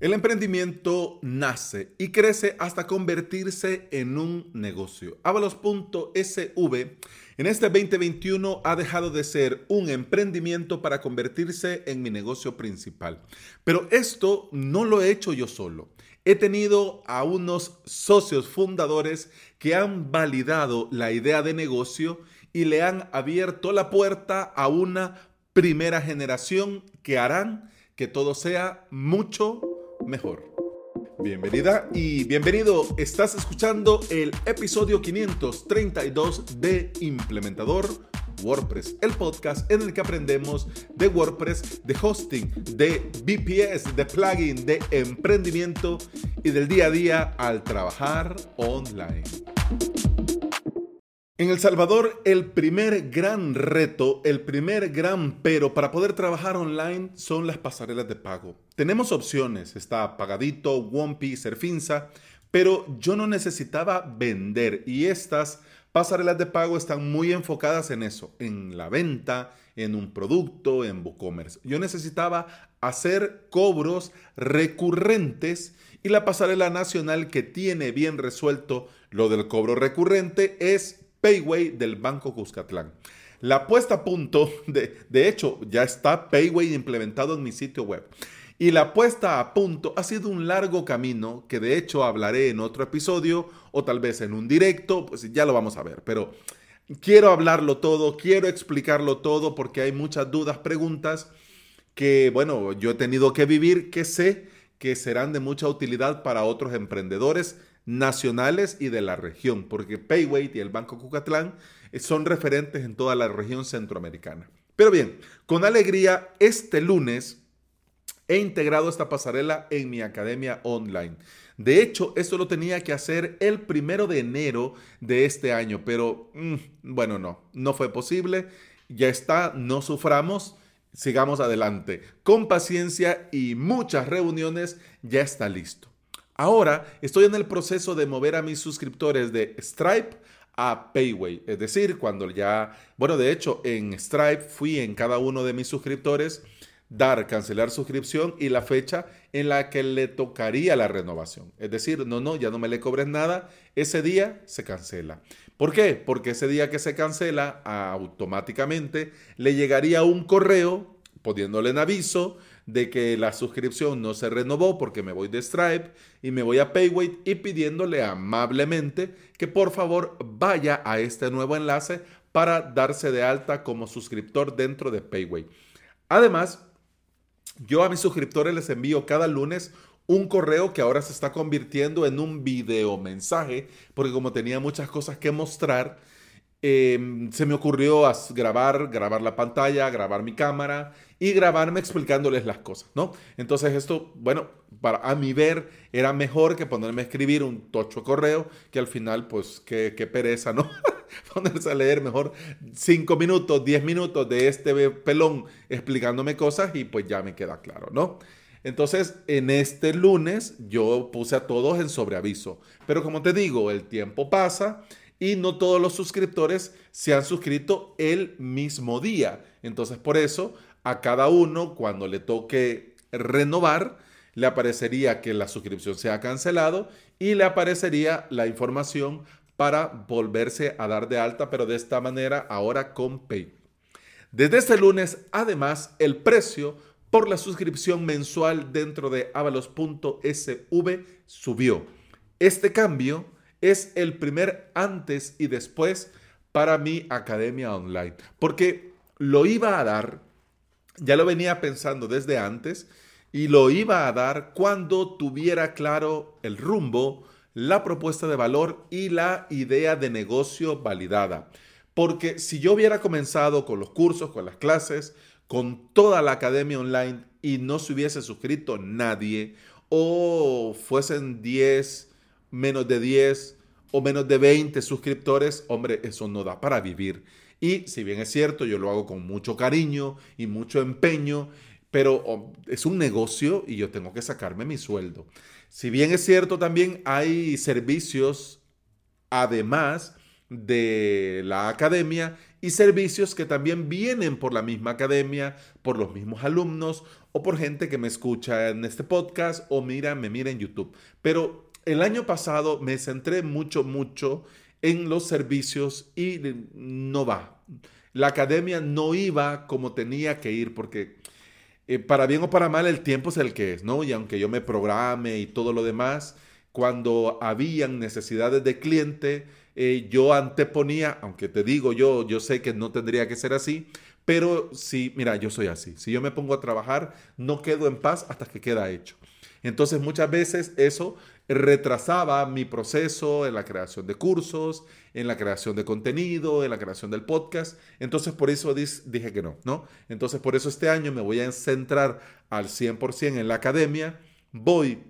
El emprendimiento nace y crece hasta convertirse en un negocio. Avalos.sv en este 2021 ha dejado de ser un emprendimiento para convertirse en mi negocio principal. Pero esto no lo he hecho yo solo. He tenido a unos socios fundadores que han validado la idea de negocio y le han abierto la puerta a una primera generación que harán que todo sea mucho mejor. Bienvenida y bienvenido. Estás escuchando el episodio 532 de Implementador WordPress, el podcast en el que aprendemos de WordPress, de hosting, de VPS, de plugin, de emprendimiento y del día a día al trabajar online. En El Salvador, el primer gran reto, el primer gran pero para poder trabajar online son las pasarelas de pago. Tenemos opciones, está Pagadito, Wompi, Serfinza, pero yo no necesitaba vender y estas pasarelas de pago están muy enfocadas en eso, en la venta, en un producto, en WooCommerce. Yo necesitaba hacer cobros recurrentes y la pasarela nacional que tiene bien resuelto lo del cobro recurrente es Payway del Banco Cuscatlán. La puesta a punto, de, de hecho, ya está Payway implementado en mi sitio web. Y la puesta a punto ha sido un largo camino que de hecho hablaré en otro episodio o tal vez en un directo, pues ya lo vamos a ver. Pero quiero hablarlo todo, quiero explicarlo todo porque hay muchas dudas, preguntas que, bueno, yo he tenido que vivir, que sé que serán de mucha utilidad para otros emprendedores nacionales y de la región, porque Payway y el Banco Cucatlán eh, son referentes en toda la región centroamericana. Pero bien, con alegría, este lunes he integrado esta pasarela en mi academia online. De hecho, esto lo tenía que hacer el primero de enero de este año, pero mm, bueno, no, no fue posible. Ya está, no suframos, sigamos adelante. Con paciencia y muchas reuniones, ya está listo. Ahora estoy en el proceso de mover a mis suscriptores de Stripe a Payway. Es decir, cuando ya, bueno, de hecho, en Stripe fui en cada uno de mis suscriptores dar, cancelar suscripción y la fecha en la que le tocaría la renovación. Es decir, no, no, ya no me le cobres nada, ese día se cancela. ¿Por qué? Porque ese día que se cancela, automáticamente le llegaría un correo poniéndole en aviso de que la suscripción no se renovó porque me voy de Stripe y me voy a Payway y pidiéndole amablemente que por favor vaya a este nuevo enlace para darse de alta como suscriptor dentro de Payway. Además, yo a mis suscriptores les envío cada lunes un correo que ahora se está convirtiendo en un video mensaje, porque como tenía muchas cosas que mostrar, Em, se me ocurrió grabar, grabar la pantalla, grabar mi cámara y grabarme explicándoles las cosas, ¿no? Entonces esto, bueno, para a mi ver era mejor que ponerme a escribir un tocho correo que al final, pues, qué, qué pereza, ¿no? Ponerse a leer mejor cinco minutos, diez minutos de este pelón explicándome cosas y pues ya me queda claro, ¿no? Entonces, en este lunes yo puse a todos en sobreaviso. Pero como te digo, el tiempo pasa y no todos los suscriptores se han suscrito el mismo día. Entonces, por eso, a cada uno, cuando le toque renovar, le aparecería que la suscripción se ha cancelado y le aparecería la información para volverse a dar de alta, pero de esta manera ahora con Pay. Desde este lunes, además, el precio por la suscripción mensual dentro de avalos.sv subió. Este cambio es el primer antes y después para mi academia online. Porque lo iba a dar, ya lo venía pensando desde antes, y lo iba a dar cuando tuviera claro el rumbo, la propuesta de valor y la idea de negocio validada. Porque si yo hubiera comenzado con los cursos, con las clases, con toda la academia online y no se hubiese suscrito nadie, o fuesen 10 menos de 10 o menos de 20 suscriptores, hombre, eso no da para vivir. Y si bien es cierto, yo lo hago con mucho cariño y mucho empeño, pero oh, es un negocio y yo tengo que sacarme mi sueldo. Si bien es cierto, también hay servicios, además, de la academia y servicios que también vienen por la misma academia, por los mismos alumnos o por gente que me escucha en este podcast o mira, me mira en YouTube. Pero el año pasado me centré mucho, mucho en los servicios y no va. La academia no iba como tenía que ir porque eh, para bien o para mal el tiempo es el que es, ¿no? Y aunque yo me programe y todo lo demás, cuando habían necesidades de cliente, eh, yo anteponía, aunque te digo yo, yo sé que no tendría que ser así, pero sí, mira, yo soy así. Si yo me pongo a trabajar, no quedo en paz hasta que queda hecho. Entonces muchas veces eso retrasaba mi proceso en la creación de cursos, en la creación de contenido, en la creación del podcast. Entonces por eso dije que no, ¿no? Entonces por eso este año me voy a centrar al 100% en la academia. Voy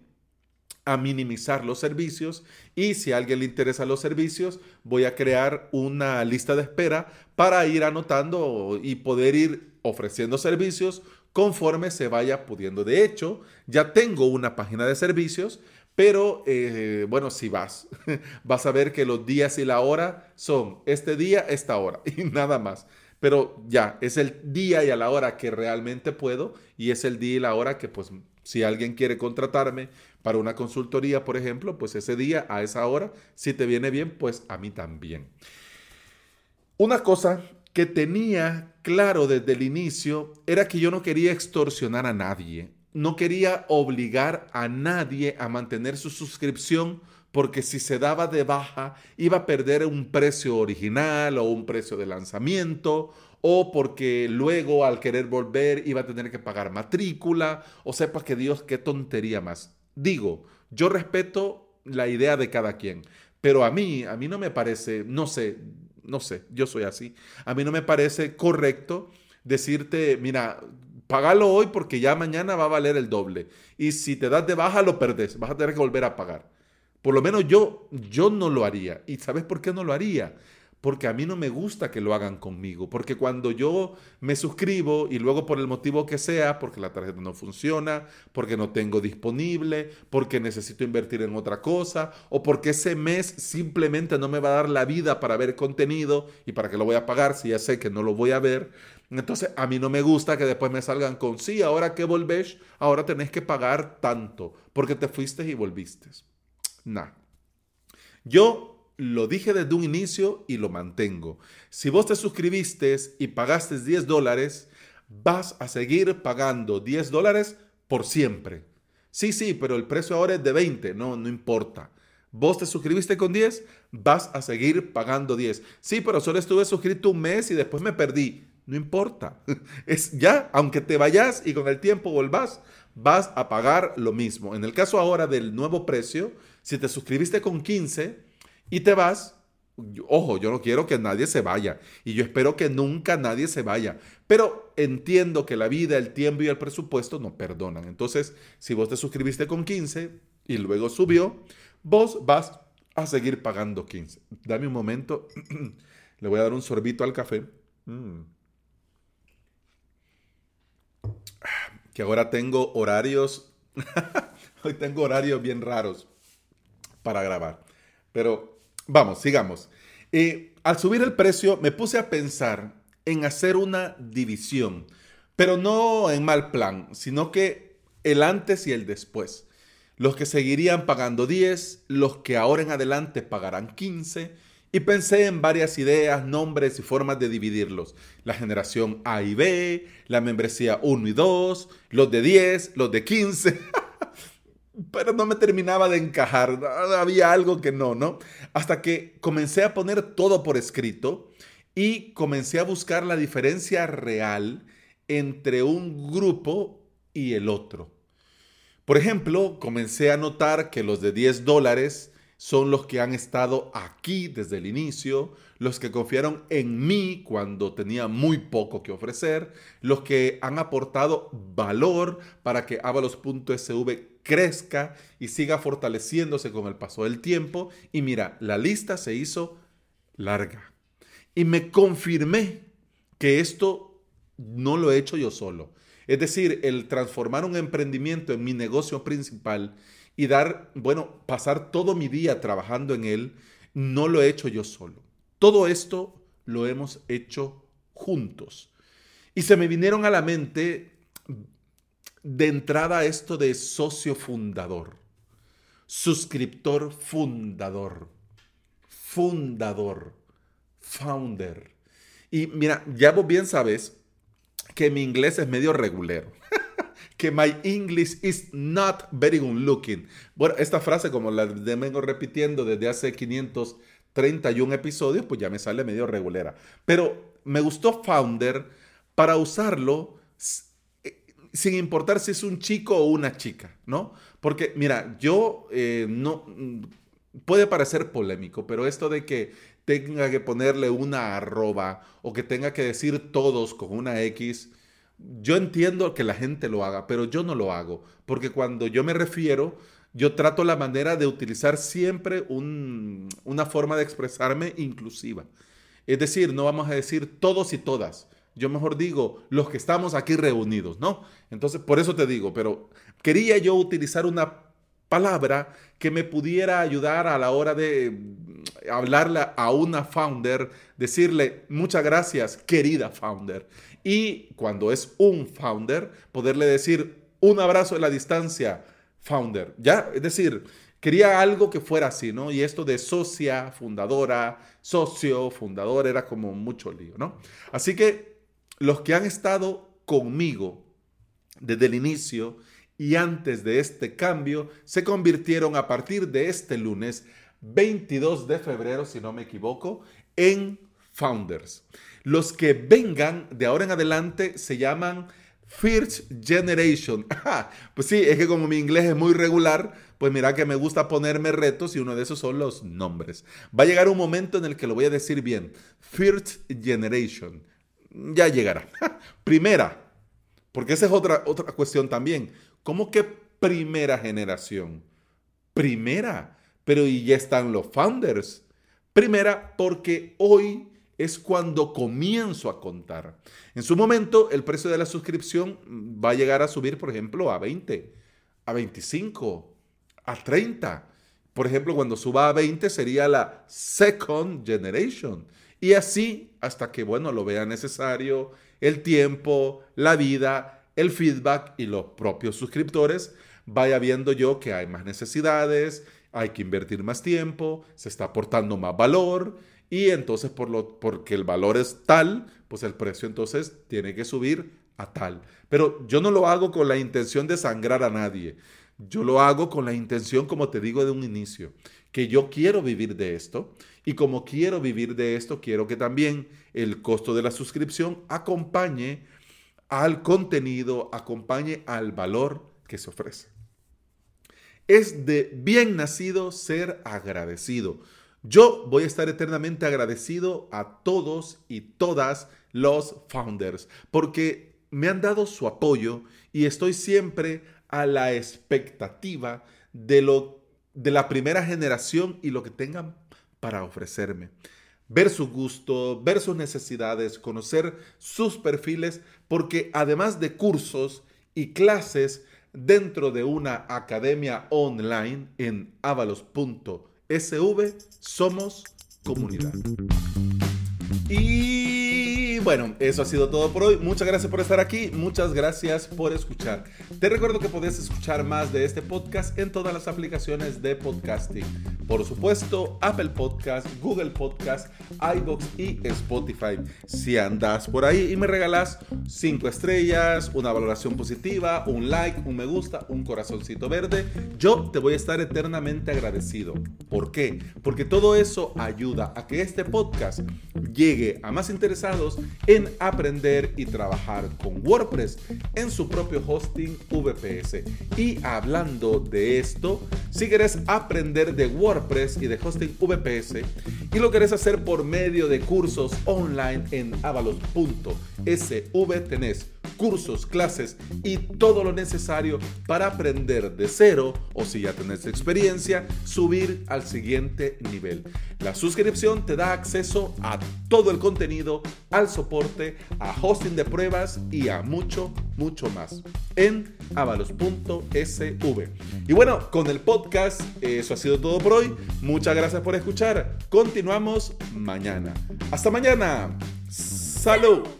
a minimizar los servicios y si a alguien le interesa los servicios, voy a crear una lista de espera para ir anotando y poder ir ofreciendo servicios conforme se vaya pudiendo. De hecho, ya tengo una página de servicios, pero eh, bueno, si vas, vas a ver que los días y la hora son este día, esta hora y nada más. Pero ya, es el día y a la hora que realmente puedo y es el día y la hora que pues si alguien quiere contratarme para una consultoría, por ejemplo, pues ese día, a esa hora, si te viene bien, pues a mí también. Una cosa que tenía claro desde el inicio era que yo no quería extorsionar a nadie, no quería obligar a nadie a mantener su suscripción porque si se daba de baja iba a perder un precio original o un precio de lanzamiento o porque luego al querer volver iba a tener que pagar matrícula, o sepa que Dios, qué tontería más. Digo, yo respeto la idea de cada quien, pero a mí, a mí no me parece, no sé, no sé, yo soy así, a mí no me parece correcto decirte, mira, pagalo hoy porque ya mañana va a valer el doble. Y si te das de baja, lo perdes, vas a tener que volver a pagar. Por lo menos yo, yo no lo haría. ¿Y sabes por qué no lo haría? porque a mí no me gusta que lo hagan conmigo, porque cuando yo me suscribo y luego por el motivo que sea, porque la tarjeta no funciona, porque no tengo disponible, porque necesito invertir en otra cosa, o porque ese mes simplemente no me va a dar la vida para ver contenido y para que lo voy a pagar si ya sé que no lo voy a ver, entonces a mí no me gusta que después me salgan con, sí, ahora que volvés, ahora tenés que pagar tanto, porque te fuiste y volviste. Nah. Yo lo dije desde un inicio y lo mantengo. Si vos te suscribiste y pagaste 10 dólares, vas a seguir pagando 10 dólares por siempre. Sí, sí, pero el precio ahora es de 20, no, no importa. Vos te suscribiste con 10, vas a seguir pagando 10. Sí, pero solo estuve suscrito un mes y después me perdí. No importa. Es ya, aunque te vayas y con el tiempo volvás, vas a pagar lo mismo. En el caso ahora del nuevo precio, si te suscribiste con 15, y te vas, ojo, yo no quiero que nadie se vaya y yo espero que nunca nadie se vaya, pero entiendo que la vida, el tiempo y el presupuesto no perdonan. Entonces, si vos te suscribiste con 15 y luego subió, vos vas a seguir pagando 15. Dame un momento, le voy a dar un sorbito al café. Mm. Ahora tengo horarios, hoy tengo horarios bien raros para grabar. Pero Vamos, sigamos. Eh, al subir el precio me puse a pensar en hacer una división, pero no en mal plan, sino que el antes y el después. Los que seguirían pagando 10, los que ahora en adelante pagarán 15, y pensé en varias ideas, nombres y formas de dividirlos. La generación A y B, la membresía 1 y 2, los de 10, los de 15. pero no me terminaba de encajar, había algo que no, ¿no? Hasta que comencé a poner todo por escrito y comencé a buscar la diferencia real entre un grupo y el otro. Por ejemplo, comencé a notar que los de 10 dólares son los que han estado aquí desde el inicio, los que confiaron en mí cuando tenía muy poco que ofrecer, los que han aportado valor para que avalos.sv crezca y siga fortaleciéndose con el paso del tiempo. Y mira, la lista se hizo larga. Y me confirmé que esto no lo he hecho yo solo. Es decir, el transformar un emprendimiento en mi negocio principal y dar, bueno, pasar todo mi día trabajando en él, no lo he hecho yo solo. Todo esto lo hemos hecho juntos. Y se me vinieron a la mente de entrada esto de socio fundador, suscriptor fundador, fundador, founder. Y mira, ya vos bien sabes que mi inglés es medio regulero. Que my English is not very good looking. Bueno, esta frase como la vengo repitiendo desde hace 531 episodios, pues ya me sale medio regulera. Pero me gustó Founder para usarlo eh, sin importar si es un chico o una chica, ¿no? Porque, mira, yo eh, no... Puede parecer polémico, pero esto de que tenga que ponerle una arroba o que tenga que decir todos con una X, yo entiendo que la gente lo haga, pero yo no lo hago, porque cuando yo me refiero, yo trato la manera de utilizar siempre una forma de expresarme inclusiva. Es decir, no vamos a decir todos y todas. Yo mejor digo los que estamos aquí reunidos, ¿no? Entonces, por eso te digo, pero quería yo utilizar una palabra que me pudiera ayudar a la hora de hablarle a una founder, decirle muchas gracias, querida founder. Y cuando es un founder, poderle decir un abrazo de la distancia, founder. Ya, es decir, quería algo que fuera así, ¿no? Y esto de socia, fundadora, socio, fundador, era como mucho lío, ¿no? Así que los que han estado conmigo desde el inicio y antes de este cambio se convirtieron a partir de este lunes 22 de febrero, si no me equivoco, en founders. Los que vengan de ahora en adelante se llaman First Generation. pues sí, es que como mi inglés es muy regular, pues mira que me gusta ponerme retos y uno de esos son los nombres. Va a llegar un momento en el que lo voy a decir bien. First Generation. Ya llegará. Primera. Porque esa es otra, otra cuestión también. ¿Cómo que primera generación? Primera. Pero y ya están los founders. Primera, porque hoy es cuando comienzo a contar. En su momento, el precio de la suscripción va a llegar a subir, por ejemplo, a 20, a 25, a 30. Por ejemplo, cuando suba a 20 sería la second generation. Y así hasta que, bueno, lo vea necesario, el tiempo, la vida, el feedback y los propios suscriptores, vaya viendo yo que hay más necesidades, hay que invertir más tiempo, se está aportando más valor y entonces por lo, porque el valor es tal, pues el precio entonces tiene que subir a tal. Pero yo no lo hago con la intención de sangrar a nadie. Yo lo hago con la intención, como te digo de un inicio, que yo quiero vivir de esto y como quiero vivir de esto, quiero que también el costo de la suscripción acompañe al contenido, acompañe al valor que se ofrece. Es de bien nacido ser agradecido. Yo voy a estar eternamente agradecido a todos y todas los founders porque me han dado su apoyo y estoy siempre a la expectativa de lo de la primera generación y lo que tengan para ofrecerme. Ver su gusto, ver sus necesidades, conocer sus perfiles, porque además de cursos y clases dentro de una academia online en avalos.com SV Somos Comunidad. Y bueno, eso ha sido todo por hoy. Muchas gracias por estar aquí. Muchas gracias por escuchar. Te recuerdo que puedes escuchar más de este podcast en todas las aplicaciones de podcasting. Por supuesto, Apple Podcast, Google Podcast, iBox y Spotify. Si andas por ahí y me regalas 5 estrellas, una valoración positiva, un like, un me gusta, un corazoncito verde, yo te voy a estar eternamente agradecido. ¿Por qué? Porque todo eso ayuda a que este podcast llegue a más interesados en aprender y trabajar con WordPress en su propio hosting VPS. Y hablando de esto, si quieres aprender de WordPress, y de hosting VPS y lo querés hacer por medio de cursos online en avalos.sv tenés cursos, clases y todo lo necesario para aprender de cero o si ya tenés experiencia, subir al siguiente nivel. La suscripción te da acceso a todo el contenido, al soporte, a hosting de pruebas y a mucho, mucho más en avalos.sv. Y bueno, con el podcast, eso ha sido todo por hoy. Muchas gracias por escuchar. Continuamos mañana. Hasta mañana. Salud.